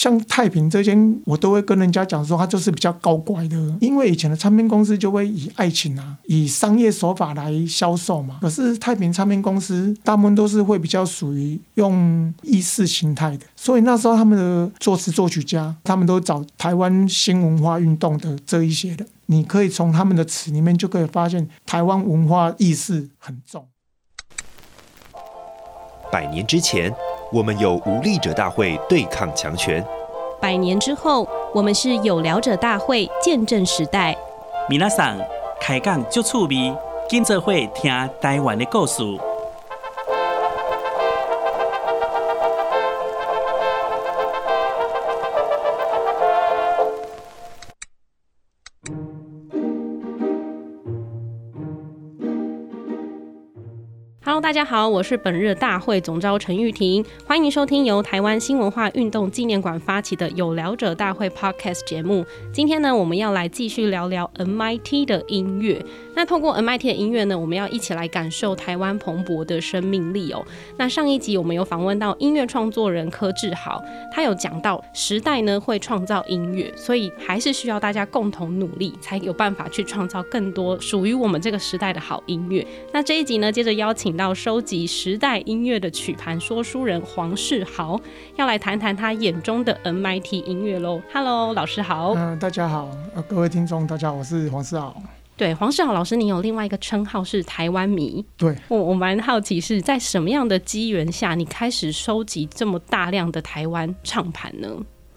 像太平这间，我都会跟人家讲说，他就是比较搞怪的，因为以前的唱片公司就会以爱情啊，以商业手法来销售嘛。可是太平唱片公司大部分都是会比较属于用意识形态的，所以那时候他们的作词作曲家，他们都找台湾新文化运动的这一些的。你可以从他们的词里面就可以发现，台湾文化意识很重。百年之前，我们有无力者大会对抗强权；百年之后，我们是有聊者大会见证时代。米娜桑开讲就趣味，今朝会听台湾的故事。大家好，我是本日大会总召陈玉婷，欢迎收听由台湾新文化运动纪念馆发起的有聊者大会 Podcast 节目。今天呢，我们要来继续聊聊 MIT 的音乐。那透过 MIT 的音乐呢，我们要一起来感受台湾蓬勃的生命力哦。那上一集我们有访问到音乐创作人柯志豪，他有讲到时代呢会创造音乐，所以还是需要大家共同努力，才有办法去创造更多属于我们这个时代的好音乐。那这一集呢，接着邀请到。收集时代音乐的曲盘说书人黄世豪要来谈谈他眼中的 MIT 音乐喽。Hello，老师好。嗯、呃，大家好，呃，各位听众大家好，我是黄世豪。对，黄世豪老师，你有另外一个称号是台湾迷。对，我我蛮好奇是在什么样的机缘下，你开始收集这么大量的台湾唱盘呢？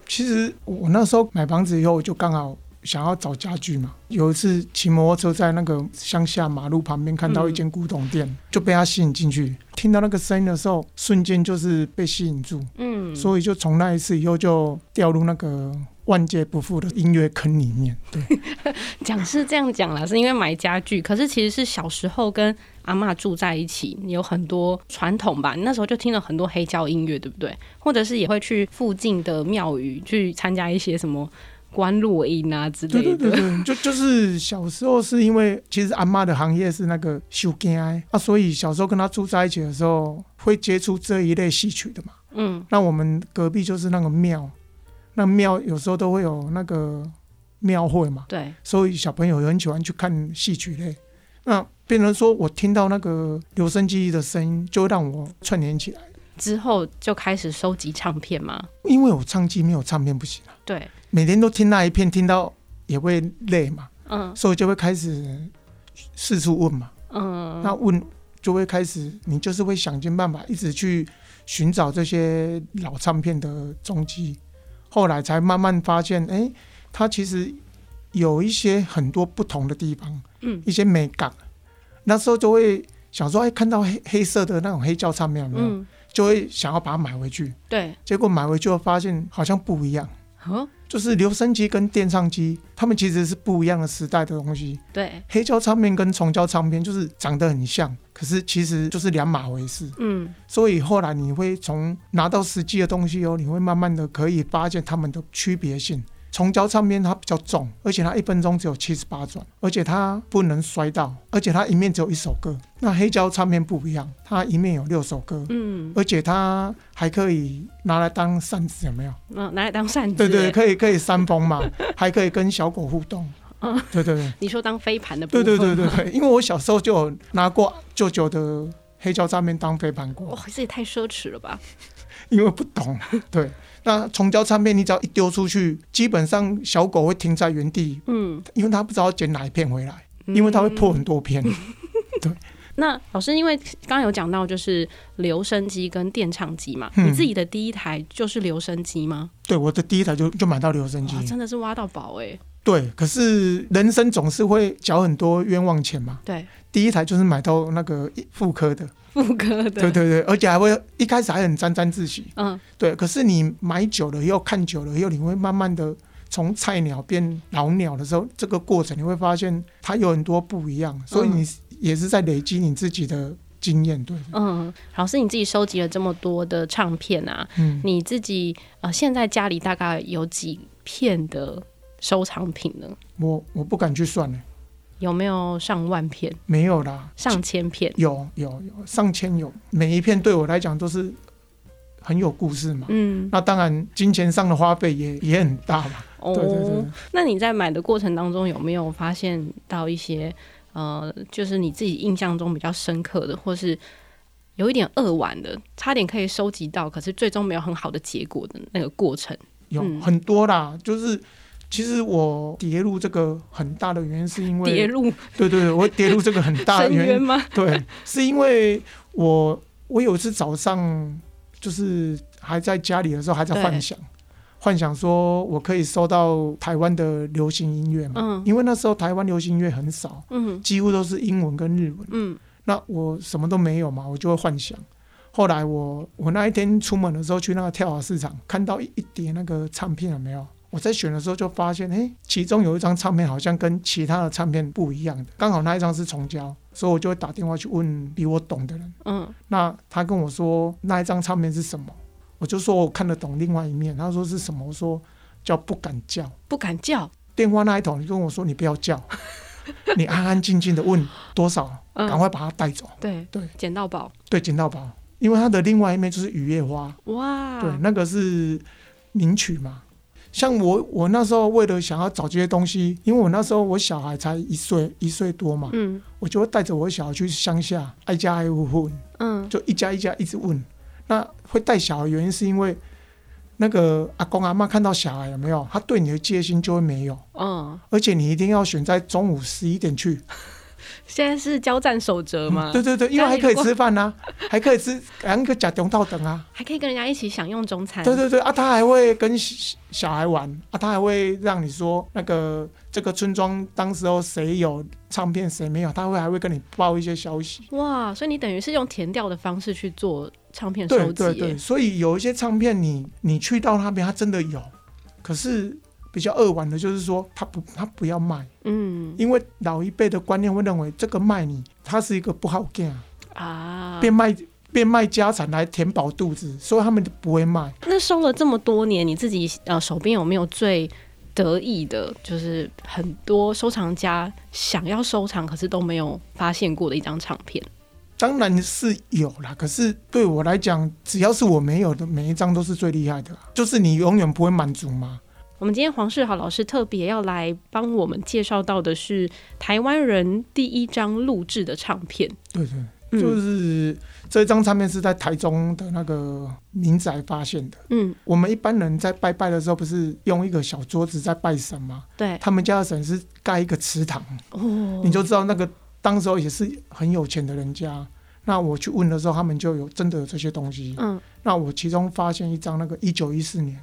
其实我那时候买房子以后，就刚好。想要找家具嘛？有一次骑摩托车在那个乡下马路旁边看到一间古董店，嗯、就被他吸引进去。听到那个声音的时候，瞬间就是被吸引住。嗯，所以就从那一次以后就掉入那个万劫不复的音乐坑里面。对，讲是这样讲啦，是因为买家具，可是其实是小时候跟阿妈住在一起，有很多传统吧。你那时候就听了很多黑胶音乐，对不对？或者是也会去附近的庙宇去参加一些什么？观落音啊之类的，对对对对，就就是小时候是因为其实阿妈的行业是那个修经啊，所以小时候跟她住在一起的时候会接触这一类戏曲的嘛。嗯，那我们隔壁就是那个庙，那庙有时候都会有那个庙会嘛。对，所以小朋友也很喜欢去看戏曲类。那变成说我听到那个留声机的声音，就让我串联起来。之后就开始收集唱片吗？因为我唱机没有唱片不行啊。对。每天都听那一片，听到也会累嘛，嗯，所以就会开始四处问嘛，嗯，那问就会开始，你就是会想尽办法，一直去寻找这些老唱片的踪迹，后来才慢慢发现，哎、欸，它其实有一些很多不同的地方，嗯，一些美感，那时候就会想说，哎、欸，看到黑黑色的那种黑胶唱片有没有，嗯，就会想要把它买回去，对，结果买回去后发现好像不一样，嗯就是留声机跟电唱机，他们其实是不一样的时代的东西。对，黑胶唱片跟重胶唱片就是长得很像，可是其实就是两码回事。嗯，所以后来你会从拿到实际的东西哦，你会慢慢的可以发现它们的区别性。虫胶唱片它比较重，而且它一分钟只有七十八转，而且它不能摔到，而且它一面只有一首歌。那黑胶唱片不一样，它一面有六首歌，嗯，而且它还可以拿来当扇子，有没有？嗯，拿来当扇子。对，对对，可以可以扇风嘛，还可以跟小狗互动。嗯，对对对。你说当飞盘的部分？对对对对对，因为我小时候就有拿过舅舅的黑胶唱片当飞盘过。哇，这也太奢侈了吧！因为不懂，对。那虫胶唱片，你只要一丢出去，基本上小狗会停在原地，嗯，因为它不知道捡哪一片回来，嗯、因为它会破很多片。对。那老师，因为刚刚有讲到就是留声机跟电唱机嘛，嗯、你自己的第一台就是留声机吗？对，我的第一台就就买到留声机，真的是挖到宝哎、欸。对，可是人生总是会缴很多冤枉钱嘛。对，第一台就是买到那个妇科的。妇科的，对对对，而且还会一开始还很沾沾自喜，嗯，对。可是你买久了又看久了以后，你会慢慢的从菜鸟变老鸟的时候，这个过程你会发现它有很多不一样，所以你也是在累积你自己的经验，对。嗯，老师你自己收集了这么多的唱片啊，嗯，你自己呃现在家里大概有几片的收藏品呢？我我不敢去算呢。有没有上万片？没有啦，上千片。有有有上千有，每一片对我来讲都是很有故事嘛。嗯，那当然金钱上的花费也也很大嘛。哦，对对对。那你在买的过程当中有没有发现到一些呃，就是你自己印象中比较深刻的，或是有一点扼腕的，差点可以收集到，可是最终没有很好的结果的那个过程？有很多啦，就是。其实我跌入这个很大的原因，是因为跌入，对对，我跌入这个很大的原因吗？对，是因为我我有一次早上就是还在家里的时候，还在幻想，幻想说我可以收到台湾的流行音乐嘛，嗯，因为那时候台湾流行音乐很少，嗯，几乎都是英文跟日文，嗯，那我什么都没有嘛，我就会幻想。后来我我那一天出门的时候去那个跳蚤市场，看到一一叠那个唱片，有没有？我在选的时候就发现，哎，其中有一张唱片好像跟其他的唱片不一样的，刚好那一张是重胶，所以我就会打电话去问比我懂的人。嗯，那他跟我说那一张唱片是什么，我就说我看得懂另外一面。他说是什么？我说叫不敢叫，不敢叫。电话那一头，你跟我说你不要叫，你安安静静的问多少，赶快把它带走。对对，捡到宝。对，捡到宝，因为它的另外一面就是雨夜花。哇，对，那个是名曲嘛。像我，我那时候为了想要找这些东西，因为我那时候我小孩才一岁一岁多嘛，嗯，我就会带着我小孩去乡下，挨家挨户问，嗯，就一家一家一直问。那会带小孩原因是因为那个阿公阿妈看到小孩有没有，他对你的戒心就会没有，嗯，而且你一定要选在中午十一点去。现在是交战守则吗？对对对，因为还可以吃饭呢、啊，还可以吃两个假中套等啊，还可以跟人家一起享用中餐。对对对啊，他还会跟小孩玩啊，他还会让你说那个这个村庄当时候谁有唱片谁没有，他会还会跟你报一些消息。哇，所以你等于是用填调的方式去做唱片收集。对对对，所以有一些唱片你你去到那边，它真的有，可是。比较扼腕的就是说，他不，他不要卖，嗯，因为老一辈的观念会认为这个卖你，他是一个不好干啊，变卖变卖家产来填饱肚子，所以他们就不会卖。那收了这么多年，你自己呃手边有没有最得意的，就是很多收藏家想要收藏，可是都没有发现过的一张唱片？当然是有啦，可是对我来讲，只要是我没有的，每一张都是最厉害的，就是你永远不会满足吗。我们今天黄世豪老师特别要来帮我们介绍到的是台湾人第一张录制的唱片。对对，嗯、就是这张唱片是在台中的那个民宅发现的。嗯，我们一般人在拜拜的时候，不是用一个小桌子在拜神吗？对，他们家的神是盖一个祠堂。哦，你就知道那个当时候也是很有钱的人家。那我去问的时候，他们就有真的有这些东西。嗯，那我其中发现一张那个一九一四年。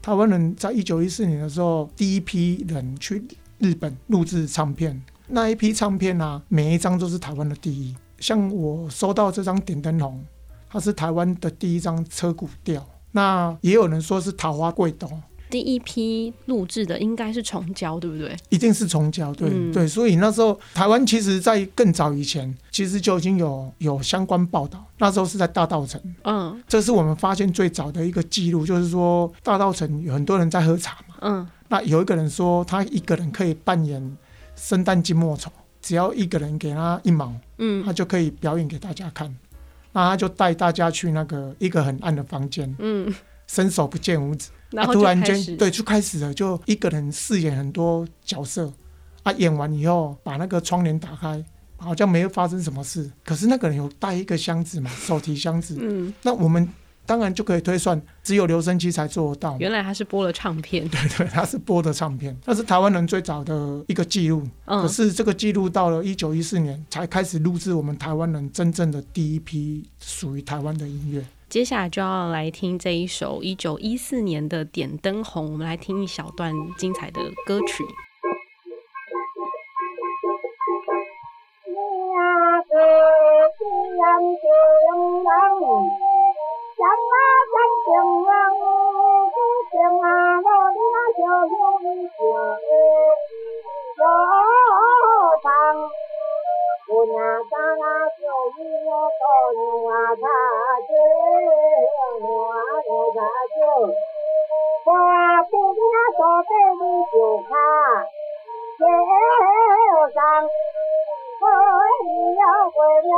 台湾人在一九一四年的时候，第一批人去日本录制唱片，那一批唱片啊，每一张都是台湾的第一。像我收到这张点灯红，它是台湾的第一张车古调。那也有人说是桃花贵斗。第一批录制的应该是重交，对不对？一定是重交，对、嗯、对。所以那时候台湾其实，在更早以前，其实就已经有有相关报道。那时候是在大道城，嗯，这是我们发现最早的一个记录，就是说大道城有很多人在喝茶嘛，嗯，那有一个人说他一个人可以扮演生旦净末丑，只要一个人给他一毛，嗯，他就可以表演给大家看。那他就带大家去那个一个很暗的房间，嗯，伸手不见五指。然后、啊、突然间，对，就开始了，就一个人饰演很多角色。啊，演完以后，把那个窗帘打开，好像没有发生什么事。可是那个人有带一个箱子嘛，手提箱子。嗯，那我们当然就可以推算，只有留声机才做得到。原来他是播了唱片。对对，他是播的唱片，那是台湾人最早的一个记录。嗯，可是这个记录到了一九一四年才开始录制我们台湾人真正的第一批属于台湾的音乐。接下来就要来听这一首一九一四年的《点灯红》，我们来听一小段精彩的歌曲。上啊小一窝狗，你挖它井，我不给那小贝就怕天上，我要回庙。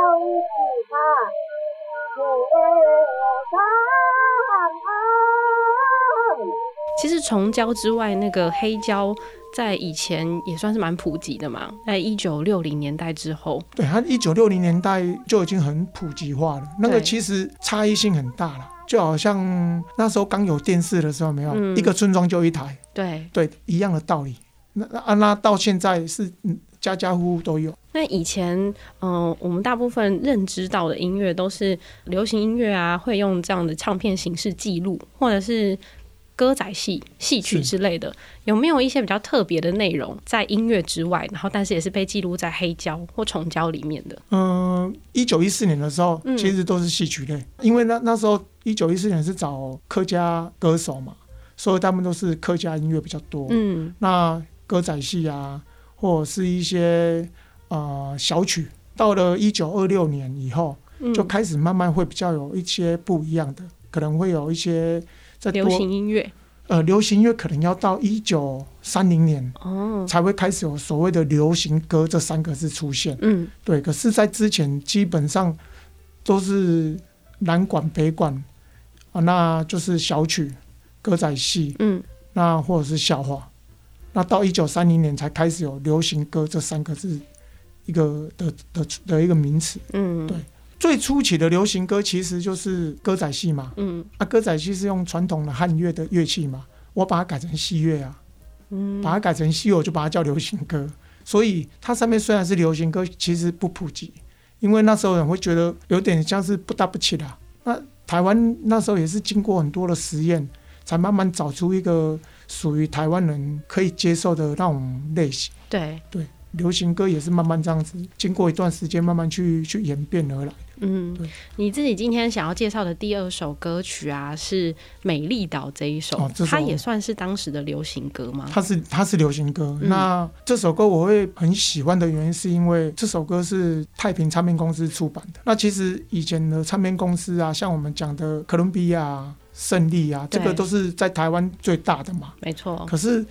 其实虫胶之外，那个黑胶在以前也算是蛮普及的嘛，在一九六零年代之后，对，它一九六零年代就已经很普及化了。那个其实差异性很大了，就好像那时候刚有电视的时候，没有、嗯、一个村庄就一台，对对，一样的道理。那那那到现在是家家户户都有。那以前，嗯、呃，我们大部分认知到的音乐都是流行音乐啊，会用这样的唱片形式记录，或者是。歌仔戏、戏曲之类的，有没有一些比较特别的内容在音乐之外？然后，但是也是被记录在黑胶或重胶里面的。嗯，一九一四年的时候，其实都是戏曲类，嗯、因为那那时候一九一四年是找客家歌手嘛，所以他们都是客家音乐比较多。嗯，那歌仔戏啊，或者是一些呃小曲，到了一九二六年以后，就开始慢慢会比较有一些不一样的，可能会有一些。流行音乐，呃，流行音乐可能要到一九三零年哦，才会开始有所谓的流行歌这三个字出现。嗯，对。可是，在之前基本上都是南管北管啊，那就是小曲、歌仔戏，嗯，那或者是笑话。那到一九三零年才开始有流行歌这三个字一个的的的一个名词。嗯，对。最初期的流行歌其实就是歌仔戏嘛，嗯，啊，歌仔戏是用传统的汉乐的乐器嘛，我把它改成西乐啊，嗯，把它改成西乐，我就把它叫流行歌。所以它上面虽然是流行歌，其实不普及，因为那时候人会觉得有点像是不搭不起的。那台湾那时候也是经过很多的实验，才慢慢找出一个属于台湾人可以接受的那种类型。对对，流行歌也是慢慢这样子，经过一段时间慢慢去去演变而来。嗯，你自己今天想要介绍的第二首歌曲啊，是《美丽岛》这一首，哦、首它也算是当时的流行歌吗？它是，它是流行歌。嗯、那这首歌我会很喜欢的原因，是因为这首歌是太平唱片公司出版的。那其实以前的唱片公司啊，像我们讲的哥伦比亚、胜利啊，这个都是在台湾最大的嘛。没错。可是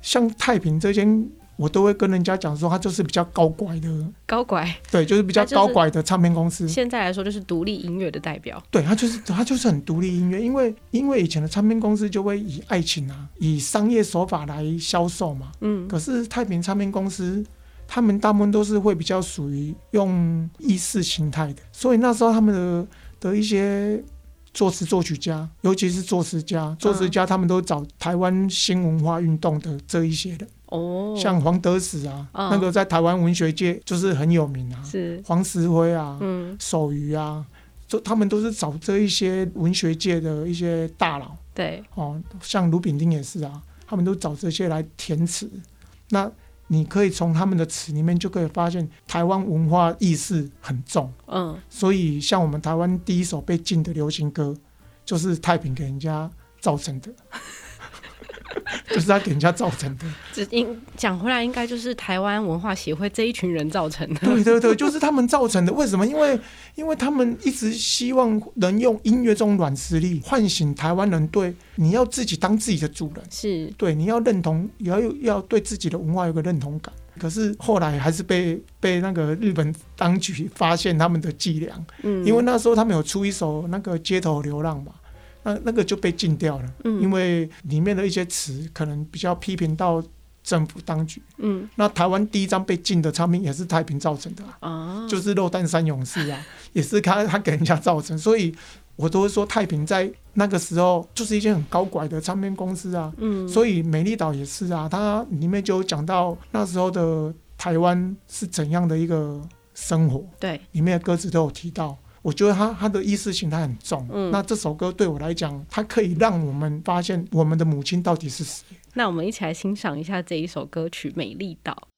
像太平这间。我都会跟人家讲说，他就是比较高拐的高拐，对，就是比较高拐的唱片公司。现在来说，就是独立音乐的代表。对，他就是他就是很独立音乐，因为因为以前的唱片公司就会以爱情啊，以商业手法来销售嘛。嗯。可是太平唱片公司，他们大部分都是会比较属于用意识形态的，所以那时候他们的的一些作词作曲家，尤其是作词家，作词家他们都找台湾新文化运动的这一些人。哦，像黄德始啊，哦、那个在台湾文学界就是很有名啊。是黄石辉啊，嗯，手语啊，就他们都是找这一些文学界的一些大佬。对，哦，像卢炳丁也是啊，他们都找这些来填词。那你可以从他们的词里面就可以发现，台湾文化意识很重。嗯，所以像我们台湾第一首被禁的流行歌，就是太平给人家造成的。就是他给人家造成的。只应讲回来，应该就是台湾文化协会这一群人造成的。对对对，就是他们造成的。为什么？因为因为他们一直希望能用音乐这种软实力唤醒台湾人，对你要自己当自己的主人，是对你要认同，也要要对自己的文化有个认同感。可是后来还是被被那个日本当局发现他们的伎俩。嗯，因为那时候他们有出一首那个街头流浪嘛。那那个就被禁掉了，嗯，因为里面的一些词可能比较批评到政府当局，嗯，那台湾第一张被禁的唱片也是太平造成的啊，哦，就是《肉蛋三勇士》啊，也是他他给人家造成，所以我都会说太平在那个时候就是一间很高拐的唱片公司啊，嗯，所以《美丽岛》也是啊，它里面就有讲到那时候的台湾是怎样的一个生活，对，里面的歌词都有提到。我觉得他他的意识形态很重，嗯，那这首歌对我来讲，它可以让我们发现我们的母亲到底是谁。那我们一起来欣赏一下这一首歌曲《美丽岛》。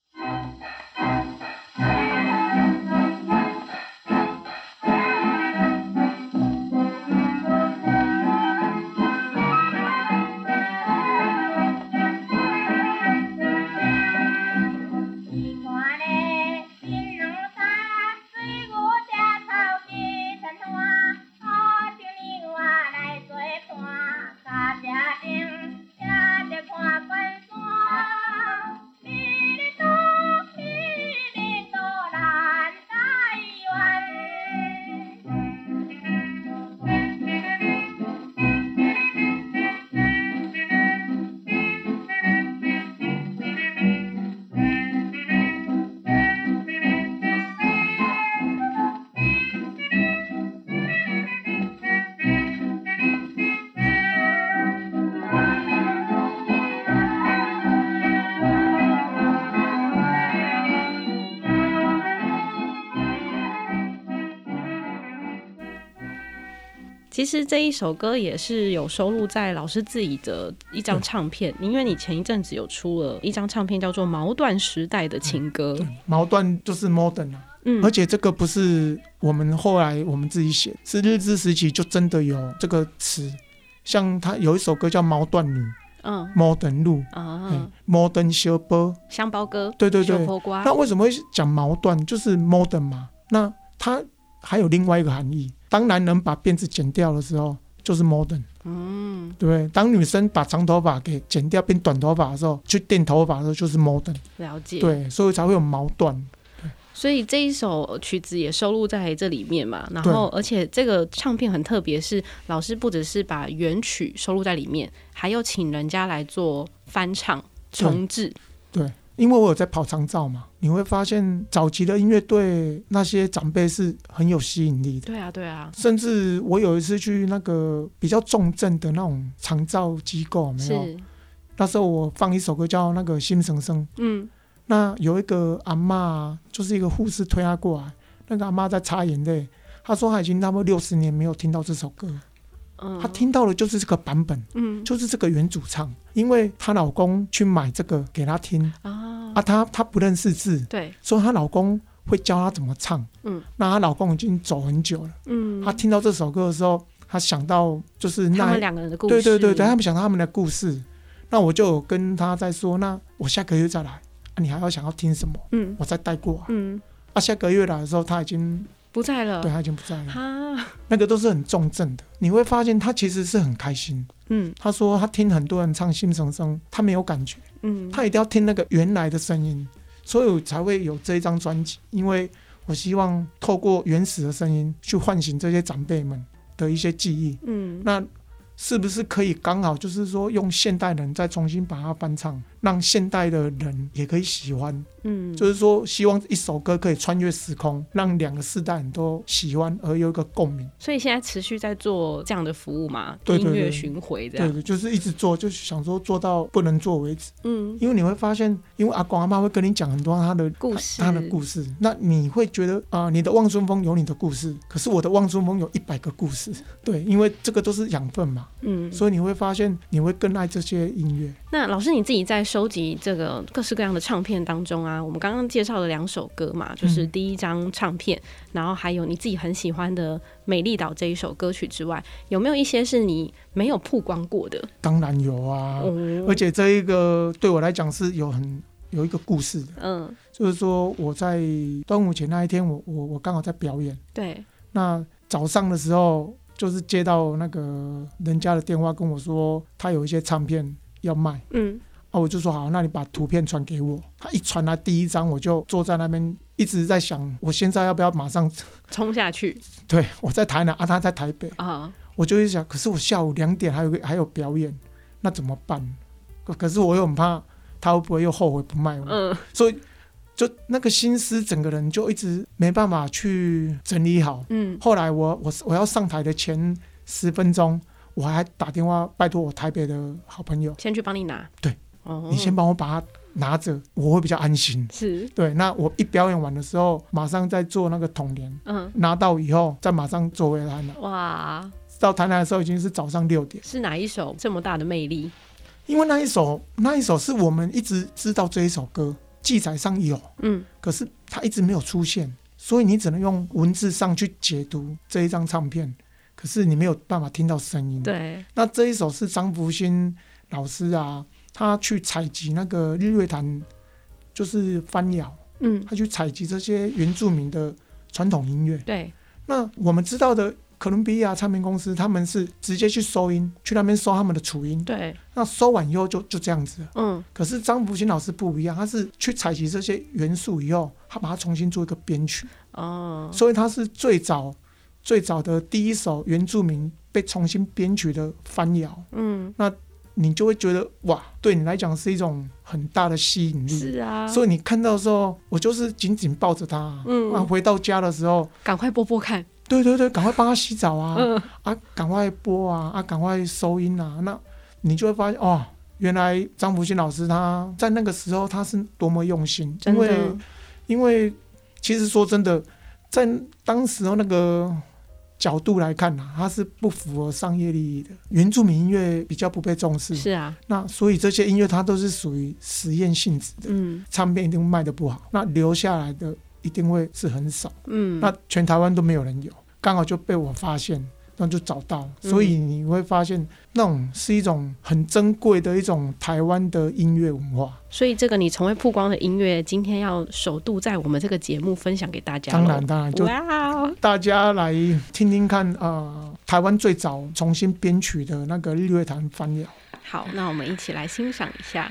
其实这一首歌也是有收录在老师自己的一张唱片，因为你前一阵子有出了一张唱片，叫做《毛断时代的情歌》。毛断就是 modern 啊，嗯，而且这个不是我们后来我们自己写，是日治时期就真的有这个词。像他有一首歌叫《毛断女》，嗯，modern 路啊，modern 小波香包歌，对对对，那为什么会讲毛断？就是 modern 嘛，那它还有另外一个含义。当男人把辫子剪掉的时候，就是 modern，嗯，对？当女生把长头发给剪掉变短头发的时候，去电头发的时候，就是 modern。了解。对，所以才会有矛盾。所以这一首曲子也收录在这里面嘛。然后，而且这个唱片很特别，是老师不只是把原曲收录在里面，还有请人家来做翻唱重制。对。因为我有在跑长照嘛，你会发现早期的音乐对那些长辈是很有吸引力的。对啊，对啊。甚至我有一次去那个比较重症的那种长照机构，没有？那时候我放一首歌叫那个《心神生》。嗯。那有一个阿嬷，就是一个护士推她过来，那个阿嬷在擦眼泪，她说她已经差不多六十年没有听到这首歌。她听到的就是这个版本，嗯，就是这个原主唱，因为她老公去买这个给她听啊，啊，她她不认识字，对，所以她老公会教她怎么唱，嗯，那她老公已经走很久了，嗯，她听到这首歌的时候，她想到就是那他们两个人的故事，对对对对，他们想到他们的故事，那我就跟她在说，那我下个月再来，啊，你还要想要听什么？嗯，我再带过来，嗯，啊，下个月来的时候，他已经。不在了，对，他已经不在了。哈，那个都是很重症的，你会发现他其实是很开心。嗯，他说他听很多人唱《心声声》，他没有感觉。嗯，他一定要听那个原来的声音，所以我才会有这一张专辑。因为我希望透过原始的声音去唤醒这些长辈们的一些记忆。嗯，那是不是可以刚好就是说用现代人再重新把它翻唱，让现代的人也可以喜欢？嗯，就是说，希望一首歌可以穿越时空，让两个世代人都喜欢，而有一个共鸣。所以现在持续在做这样的服务嘛？对对对，音乐巡回这样。对，对对，就是一直做，就是想说做到不能做为止。嗯，因为你会发现，因为阿公阿妈会跟你讲很多他的故事，他的故事。那你会觉得啊、呃，你的望春风有你的故事，可是我的望春风有一百个故事。对，因为这个都是养分嘛。嗯，所以你会发现，你会更爱这些音乐。那老师你自己在收集这个各式各样的唱片当中啊？我们刚刚介绍了两首歌嘛，就是第一张唱片，嗯，然后还有你自己很喜欢的《美丽岛》这一首歌曲之外，有没有一些是你没有曝光过的？当然有啊，嗯，而且这一个对我来讲是有很有一个故事的。嗯，就是说我在端午节那一天我，我我我刚好在表演。对。那早上的时候，就是接到那个人家的电话跟我说，他有一些唱片要卖。嗯。哦，我就说好，那你把图片传给我。他一传来第一张，我就坐在那边一直在想，我现在要不要马上 冲下去？对，我在台南啊，他在台北啊，我就一想，可是我下午两点还有还有表演，那怎么办？可是我又很怕他会不会又后悔不卖我，嗯，所以就那个心思，整个人就一直没办法去整理好。嗯，后来我我我要上台的前十分钟，我还打电话拜托我台北的好朋友先去帮你拿。对。你先帮我把它拿着，我会比较安心。是对，那我一表演完的时候，马上再做那个统联。嗯，拿到以后再马上做回来了。哇，到台南的时候已经是早上六点。是哪一首这么大的魅力？因为那一首，那一首是我们一直知道这一首歌，记载上有，嗯，可是它一直没有出现，所以你只能用文字上去解读这一张唱片，可是你没有办法听到声音。对，那这一首是张福兴老师啊。他去采集那个日月潭，就是番谣，嗯，他去采集这些原住民的传统音乐。对，那我们知道的哥伦比亚唱片公司，他们是直接去收音，去那边收他们的楚音。对，那收完以后就就这样子。嗯，可是张福清老师不一样，他是去采集这些元素以后，他把它重新做一个编曲。哦，所以他是最早最早的第一首原住民被重新编曲的翻谣。嗯，那。你就会觉得哇，对你来讲是一种很大的吸引力。是啊，所以你看到的时候，我就是紧紧抱着他。嗯，啊，回到家的时候，赶快播播看。对对对，赶快帮他洗澡啊！嗯，啊，赶快播啊！啊，赶快收音啊！那你就会发现哦，原来张福兴老师他在那个时候他是多么用心。因为因为其实说真的，在当时候那个角度来看呢，它是不符合商业利益的。原住民音乐比较不被重视，是啊。那所以这些音乐它都是属于实验性质的，嗯，唱片一定卖得不好，那留下来的一定会是很少，嗯。那全台湾都没有人有，刚好就被我发现。那就找到，所以你会发现，那种是一种很珍贵的一种台湾的音乐文化。所以这个你从未曝光的音乐，今天要首度在我们这个节目分享给大家。当然，当然，就大家来听听看啊、呃，台湾最早重新编曲的那个日月潭翻谣。好，那我们一起来欣赏一下。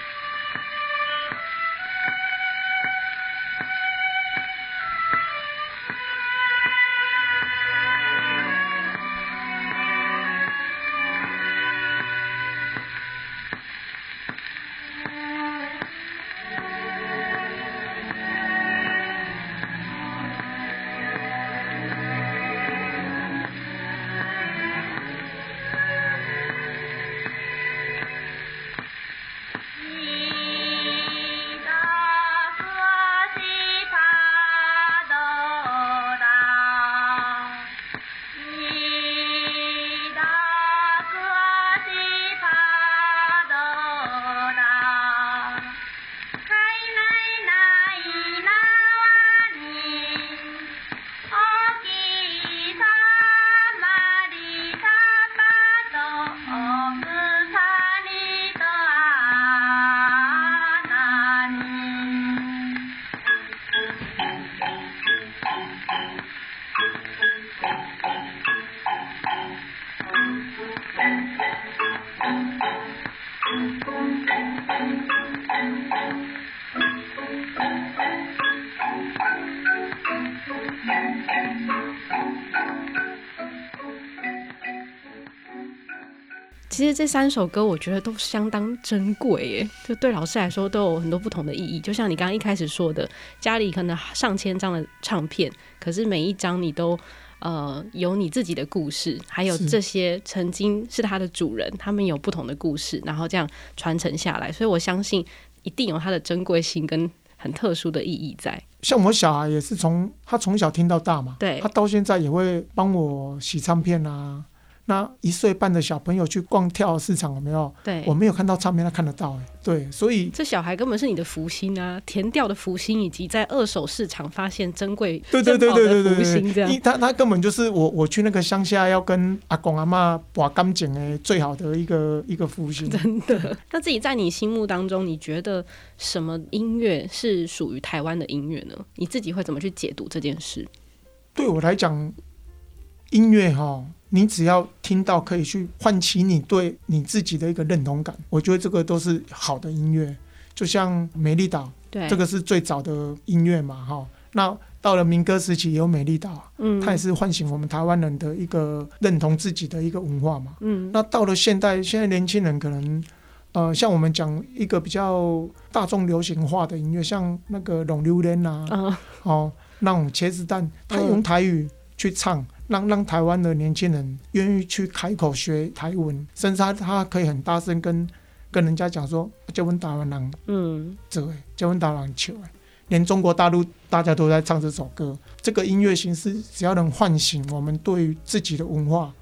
实这三首歌，我觉得都相当珍贵耶，就对老师来说都有很多不同的意义。就像你刚刚一开始说的，家里可能上千张的唱片，可是每一张你都呃有你自己的故事，还有这些曾经是它的主人，他们有不同的故事，然后这样传承下来。所以我相信一定有它的珍贵性跟很特殊的意义在。像我小孩也是从他从小听到大嘛，对，他到现在也会帮我洗唱片啊。那一岁半的小朋友去逛跳蚤市场有没有？对，我没有看到唱片，他看得到哎。对，所以这小孩根本是你的福星啊，田调的福星，以及在二手市场发现珍贵、对对对对对对福星这样。他他根本就是我我去那个乡下要跟阿公阿妈拔甘蔗哎，最好的一个一个福星。真的。那自己在你心目当中，你觉得什么音乐是属于台湾的音乐呢？你自己会怎么去解读这件事？对我来讲，音乐哈。你只要听到可以去唤起你对你自己的一个认同感，我觉得这个都是好的音乐。就像美丽岛，对，这个是最早的音乐嘛，哈。那到了民歌时期也有美丽岛，嗯，它也是唤醒我们台湾人的一个认同自己的一个文化嘛，嗯。那到了现代，现在年轻人可能，呃，像我们讲一个比较大众流行化的音乐，像那个龙溜莲啊，哦，哦，那种茄子蛋，他用台语去唱。嗯让让台湾的年轻人愿意去开口学台文，甚至他他可以很大声跟跟人家讲说：“叫问台湾人，嗯，这位叫阮台湾人唱。”连中国大陆大家都在唱这首歌。这个音乐形式只要能唤醒我们对于自己的文化，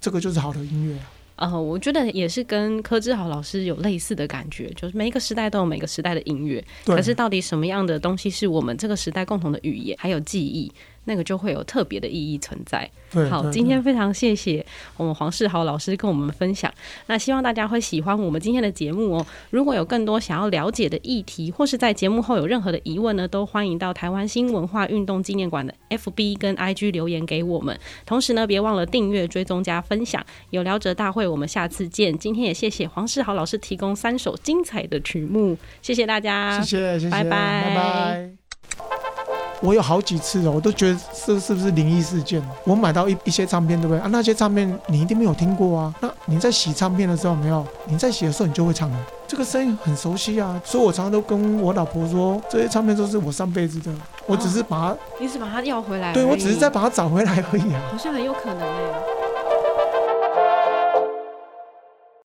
这个就是好的音乐啊。呃，我觉得也是跟柯志豪老师有类似的感觉，就是每一个时代都有每个时代的音乐，可是到底什么样的东西是我们这个时代共同的语言，还有记忆？那个就会有特别的意义存在。好，今天非常谢谢我们黄世豪老师跟我们分享。那希望大家会喜欢我们今天的节目哦。如果有更多想要了解的议题，或是在节目后有任何的疑问呢，都欢迎到台湾新文化运动纪念馆的 FB 跟 IG 留言给我们。同时呢，别忘了订阅、追踪、加分享。有聊者大会，我们下次见。今天也谢谢黄世豪老师提供三首精彩的曲目，谢谢大家，谢谢，谢谢，拜拜，拜拜。我有好几次了，我都觉得这是不是灵异事件？我买到一一些唱片，对不对啊？那些唱片你一定没有听过啊。那你在洗唱片的时候没有？你在洗的时候你就会唱了，这个声音很熟悉啊。所以我常常都跟我老婆说，这些唱片都是我上辈子的，我只是把它，你是把它要回来？对，我只是在把它找回来而已啊。好像很有可能哎。